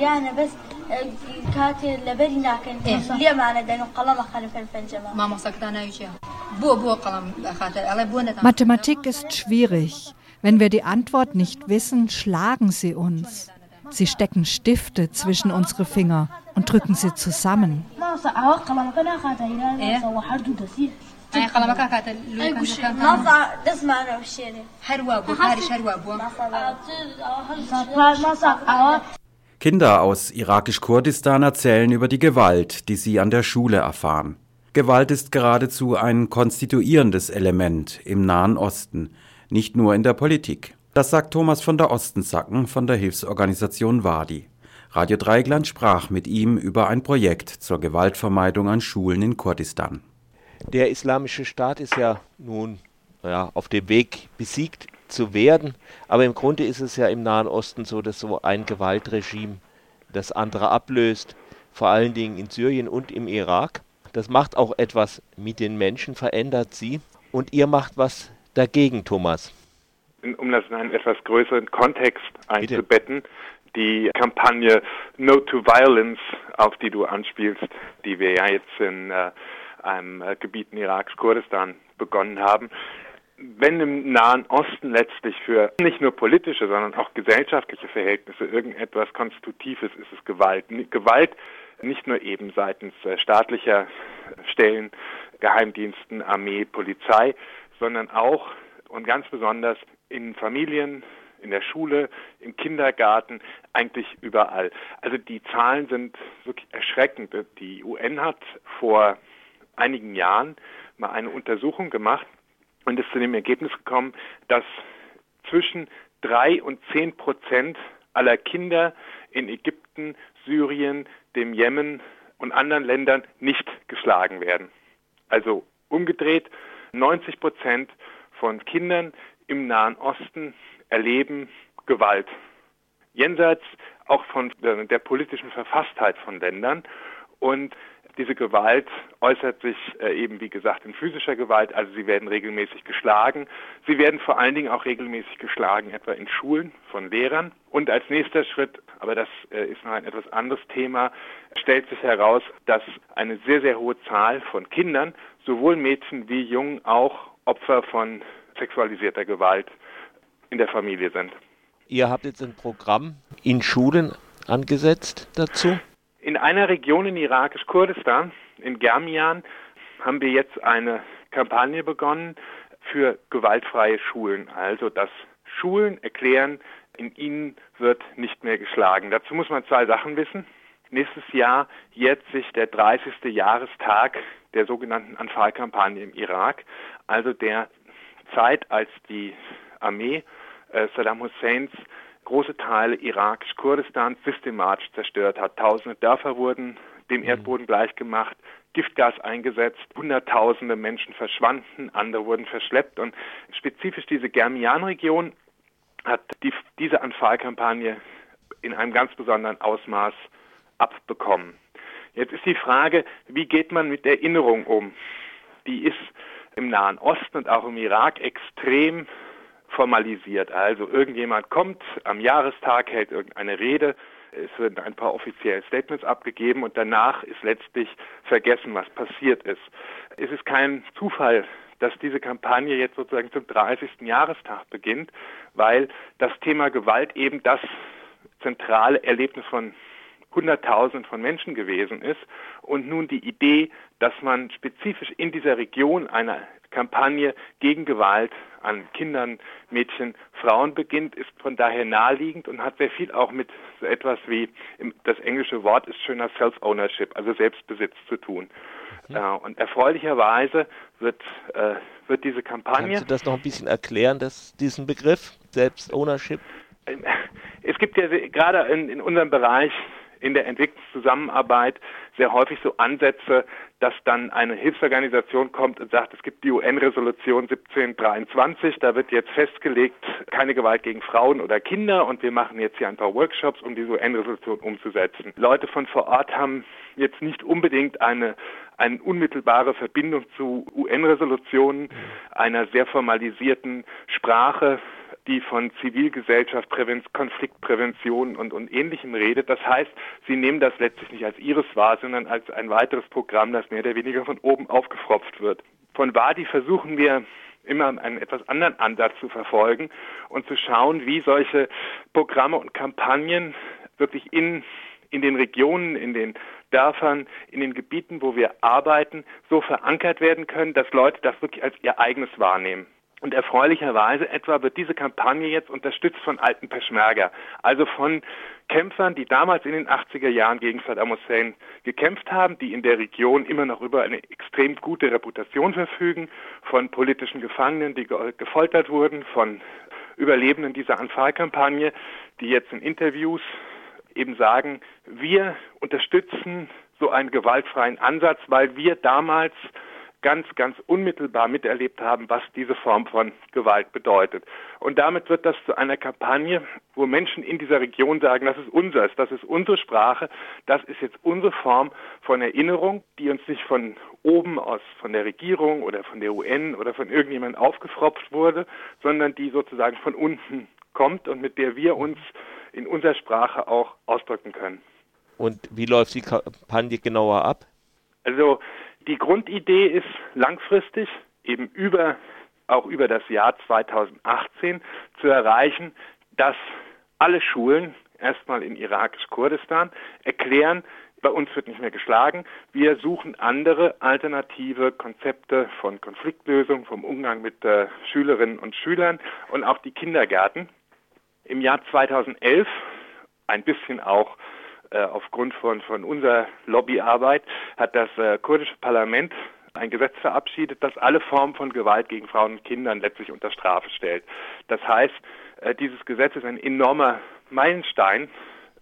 بیریانە بەس کاتێ لەبەری ناکەن لێمانە دەن و قەڵەمە خەلفەن پەنجەمە مامۆسەکتان ناویچە بۆ بۆ قەڵم خاتر ئەڵێ بۆ نەتان Mathematik ist schwierig. Wenn wir die Antwort nicht wissen, schlagen sie uns. Sie stecken Stifte zwischen unsere Finger und drücken sie zusammen. Kinder aus irakisch-Kurdistan erzählen über die Gewalt, die sie an der Schule erfahren. Gewalt ist geradezu ein konstituierendes Element im Nahen Osten, nicht nur in der Politik. Das sagt Thomas von der Ostensacken von der Hilfsorganisation Wadi. Radio Dreigland sprach mit ihm über ein Projekt zur Gewaltvermeidung an Schulen in Kurdistan. Der islamische Staat ist ja nun ja, auf dem Weg besiegt zu werden, aber im Grunde ist es ja im Nahen Osten so, dass so ein Gewaltregime das andere ablöst, vor allen Dingen in Syrien und im Irak. Das macht auch etwas mit den Menschen, verändert sie und ihr macht was dagegen, Thomas. um das in einen etwas größeren Kontext einzubetten, die Kampagne No to Violence, auf die du anspielst, die wir ja jetzt in äh, einem äh, Gebiet in Iraks Kurdistan begonnen haben. Wenn im Nahen Osten letztlich für nicht nur politische, sondern auch gesellschaftliche Verhältnisse irgendetwas Konstitutives ist, es Gewalt. Gewalt nicht nur eben seitens äh, staatlicher Stellen, Geheimdiensten, Armee, Polizei, sondern auch und ganz besonders in Familien, in der Schule, im Kindergarten, eigentlich überall. Also die Zahlen sind wirklich erschreckend. Die UN hat vor einigen Jahren mal eine Untersuchung gemacht und ist zu dem Ergebnis gekommen, dass zwischen drei und zehn Prozent aller Kinder in Ägypten, Syrien, dem Jemen und anderen Ländern nicht geschlagen werden. Also umgedreht, 90 Prozent von Kindern im Nahen Osten erleben Gewalt. Jenseits auch von der politischen Verfasstheit von Ländern. Und diese Gewalt äußert sich äh, eben, wie gesagt, in physischer Gewalt. Also sie werden regelmäßig geschlagen. Sie werden vor allen Dingen auch regelmäßig geschlagen, etwa in Schulen von Lehrern. Und als nächster Schritt, aber das äh, ist noch ein etwas anderes Thema, stellt sich heraus, dass eine sehr, sehr hohe Zahl von Kindern, sowohl Mädchen wie Jungen, auch Opfer von sexualisierter Gewalt in der Familie sind. Ihr habt jetzt ein Programm in Schulen angesetzt dazu? In einer Region in irakisch-Kurdistan, in Germian, haben wir jetzt eine Kampagne begonnen für gewaltfreie Schulen. Also, dass Schulen erklären, in ihnen wird nicht mehr geschlagen. Dazu muss man zwei Sachen wissen. Nächstes Jahr jährt sich der 30. Jahrestag der sogenannten Anfal-Kampagne im Irak, also der Zeit, als die Armee äh, Saddam Husseins große Teile irakisch-Kurdistans systematisch zerstört hat. Tausende Dörfer wurden dem Erdboden gleichgemacht, Giftgas eingesetzt, Hunderttausende Menschen verschwanden, andere wurden verschleppt und spezifisch diese Germian-Region hat die, diese Anfallkampagne in einem ganz besonderen Ausmaß abbekommen. Jetzt ist die Frage, wie geht man mit Erinnerung um? Die ist im Nahen Osten und auch im Irak extrem formalisiert. Also irgendjemand kommt am Jahrestag, hält irgendeine Rede, es werden ein paar offizielle Statements abgegeben und danach ist letztlich vergessen, was passiert ist. Es ist kein Zufall, dass diese Kampagne jetzt sozusagen zum 30. Jahrestag beginnt, weil das Thema Gewalt eben das zentrale Erlebnis von Hunderttausenden von Menschen gewesen ist und nun die Idee, dass man spezifisch in dieser Region eine Kampagne gegen Gewalt an Kindern, Mädchen, Frauen beginnt, ist von daher naheliegend und hat sehr viel auch mit so etwas wie, das englische Wort ist schöner Self-Ownership, also Selbstbesitz zu tun. Mhm. Äh, und erfreulicherweise wird, äh, wird diese Kampagne. Kannst du das noch ein bisschen erklären, das, diesen Begriff, Selbst-Ownership? Es gibt ja gerade in, in unserem Bereich in der Entwicklungszusammenarbeit sehr häufig so Ansätze, dass dann eine Hilfsorganisation kommt und sagt, es gibt die UN-Resolution 1723, da wird jetzt festgelegt, keine Gewalt gegen Frauen oder Kinder und wir machen jetzt hier ein paar Workshops, um diese UN-Resolution umzusetzen. Leute von vor Ort haben jetzt nicht unbedingt eine, eine unmittelbare Verbindung zu UN-Resolutionen, einer sehr formalisierten Sprache, die von Zivilgesellschaft, Präven Konfliktprävention und, und Ähnlichem redet. Das heißt, sie nehmen das letztlich nicht als ihres wahr, sondern als ein weiteres Programm, das mehr oder weniger von oben aufgefropft wird. Von Wadi versuchen wir immer einen etwas anderen Ansatz zu verfolgen und zu schauen, wie solche Programme und Kampagnen wirklich in, in den Regionen, in den Dörfern, in den Gebieten, wo wir arbeiten, so verankert werden können, dass Leute das wirklich als ihr eigenes wahrnehmen. Und erfreulicherweise etwa wird diese Kampagne jetzt unterstützt von alten Peschmerga, also von Kämpfern, die damals in den 80er Jahren gegen Saddam Hussein gekämpft haben, die in der Region immer noch über eine extrem gute Reputation verfügen, von politischen Gefangenen, die gefoltert wurden, von Überlebenden dieser Anfallkampagne, die jetzt in Interviews eben sagen, wir unterstützen so einen gewaltfreien Ansatz, weil wir damals ganz, ganz unmittelbar miterlebt haben, was diese Form von Gewalt bedeutet. Und damit wird das zu einer Kampagne, wo Menschen in dieser Region sagen, das ist unseres, das ist unsere Sprache, das ist jetzt unsere Form von Erinnerung, die uns nicht von oben aus, von der Regierung oder von der UN oder von irgendjemandem aufgefropft wurde, sondern die sozusagen von unten kommt und mit der wir uns in unserer Sprache auch ausdrücken können. Und wie läuft die Kampagne genauer ab? Also die Grundidee ist langfristig eben über auch über das Jahr 2018 zu erreichen, dass alle Schulen erstmal in irakisch-Kurdistan erklären, bei uns wird nicht mehr geschlagen. Wir suchen andere alternative Konzepte von Konfliktlösung, vom Umgang mit äh, Schülerinnen und Schülern und auch die Kindergärten. Im Jahr 2011, ein bisschen auch äh, aufgrund von, von unserer Lobbyarbeit hat das äh, kurdische Parlament ein Gesetz verabschiedet, das alle Formen von Gewalt gegen Frauen und Kindern letztlich unter Strafe stellt. Das heißt, äh, dieses Gesetz ist ein enormer Meilenstein,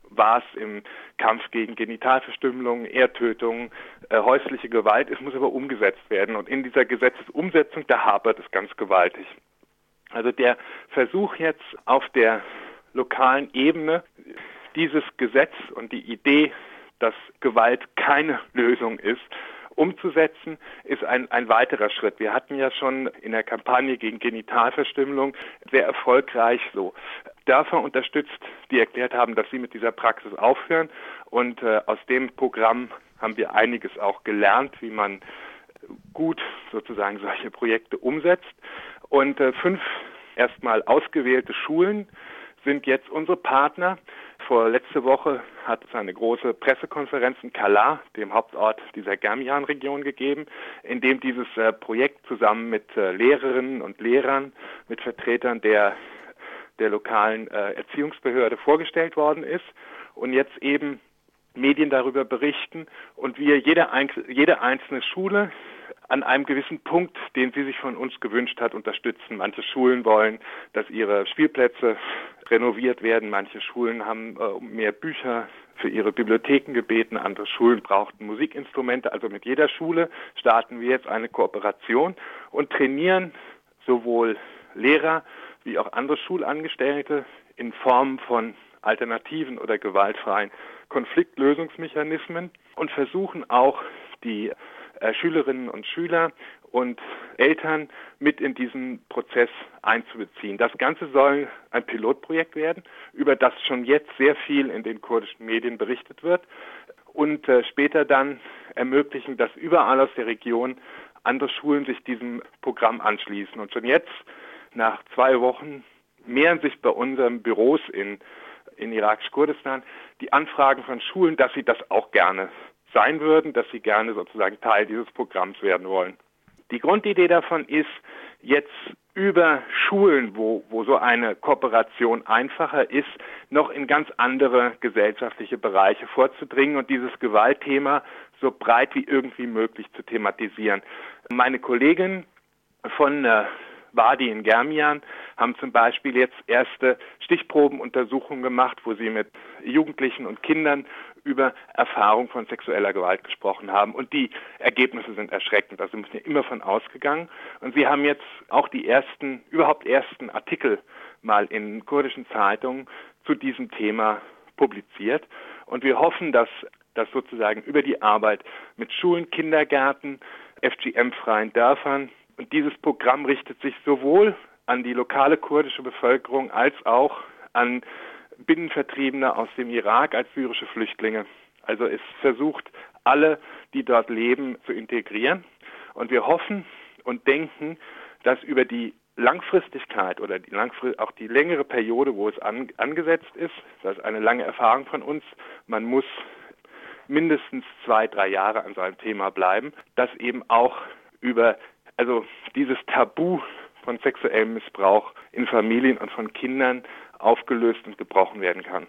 war es im Kampf gegen Genitalverstümmelung, Ehrtötung, äh, häusliche Gewalt. Es muss aber umgesetzt werden. Und in dieser Gesetzesumsetzung, da hapert es ganz gewaltig. Also der Versuch jetzt auf der lokalen Ebene dieses Gesetz und die Idee, dass Gewalt keine Lösung ist, umzusetzen, ist ein, ein weiterer Schritt. Wir hatten ja schon in der Kampagne gegen Genitalverstümmelung sehr erfolgreich so Dörfer unterstützt, die erklärt haben, dass sie mit dieser Praxis aufhören. Und äh, aus dem Programm haben wir einiges auch gelernt, wie man gut sozusagen solche Projekte umsetzt. Und äh, fünf erstmal ausgewählte Schulen sind jetzt unsere Partner. Vor letzte Woche hat es eine große Pressekonferenz in Kala, dem Hauptort dieser Germian-Region, gegeben, in dem dieses äh, Projekt zusammen mit äh, Lehrerinnen und Lehrern, mit Vertretern der, der lokalen äh, Erziehungsbehörde vorgestellt worden ist und jetzt eben Medien darüber berichten und wir jede, jede einzelne Schule an einem gewissen Punkt, den sie sich von uns gewünscht hat, unterstützen. Manche Schulen wollen, dass ihre Spielplätze renoviert werden. Manche Schulen haben äh, mehr Bücher für ihre Bibliotheken gebeten. Andere Schulen brauchten Musikinstrumente. Also mit jeder Schule starten wir jetzt eine Kooperation und trainieren sowohl Lehrer wie auch andere Schulangestellte in Form von alternativen oder gewaltfreien Konfliktlösungsmechanismen und versuchen auch die Schülerinnen und Schüler und Eltern mit in diesen Prozess einzubeziehen. Das Ganze soll ein Pilotprojekt werden, über das schon jetzt sehr viel in den kurdischen Medien berichtet wird und äh, später dann ermöglichen, dass überall aus der Region andere Schulen sich diesem Programm anschließen. Und schon jetzt, nach zwei Wochen, mehren sich bei unseren Büros in, in irakisch-Kurdistan die Anfragen von Schulen, dass sie das auch gerne sein würden, dass sie gerne sozusagen Teil dieses Programms werden wollen. Die Grundidee davon ist, jetzt über Schulen, wo, wo so eine Kooperation einfacher ist, noch in ganz andere gesellschaftliche Bereiche vorzudringen und dieses Gewaltthema so breit wie irgendwie möglich zu thematisieren. Meine Kollegin von äh, Wadi in Germian haben zum Beispiel jetzt erste Stichprobenuntersuchungen gemacht, wo sie mit Jugendlichen und Kindern über Erfahrung von sexueller Gewalt gesprochen haben. Und die Ergebnisse sind erschreckend. Also müssen wir immer von ausgegangen. Und sie haben jetzt auch die ersten, überhaupt ersten Artikel mal in kurdischen Zeitungen zu diesem Thema publiziert. Und wir hoffen, dass das sozusagen über die Arbeit mit Schulen, Kindergärten, FGM-freien Dörfern und dieses Programm richtet sich sowohl an die lokale kurdische Bevölkerung als auch an Binnenvertriebene aus dem Irak als syrische Flüchtlinge. Also es versucht, alle, die dort leben, zu integrieren. Und wir hoffen und denken, dass über die Langfristigkeit oder die Langfrist auch die längere Periode, wo es an, angesetzt ist, das ist eine lange Erfahrung von uns, man muss mindestens zwei, drei Jahre an so einem Thema bleiben, dass eben auch über also dieses Tabu von sexuellem Missbrauch in Familien und von Kindern aufgelöst und gebrochen werden kann.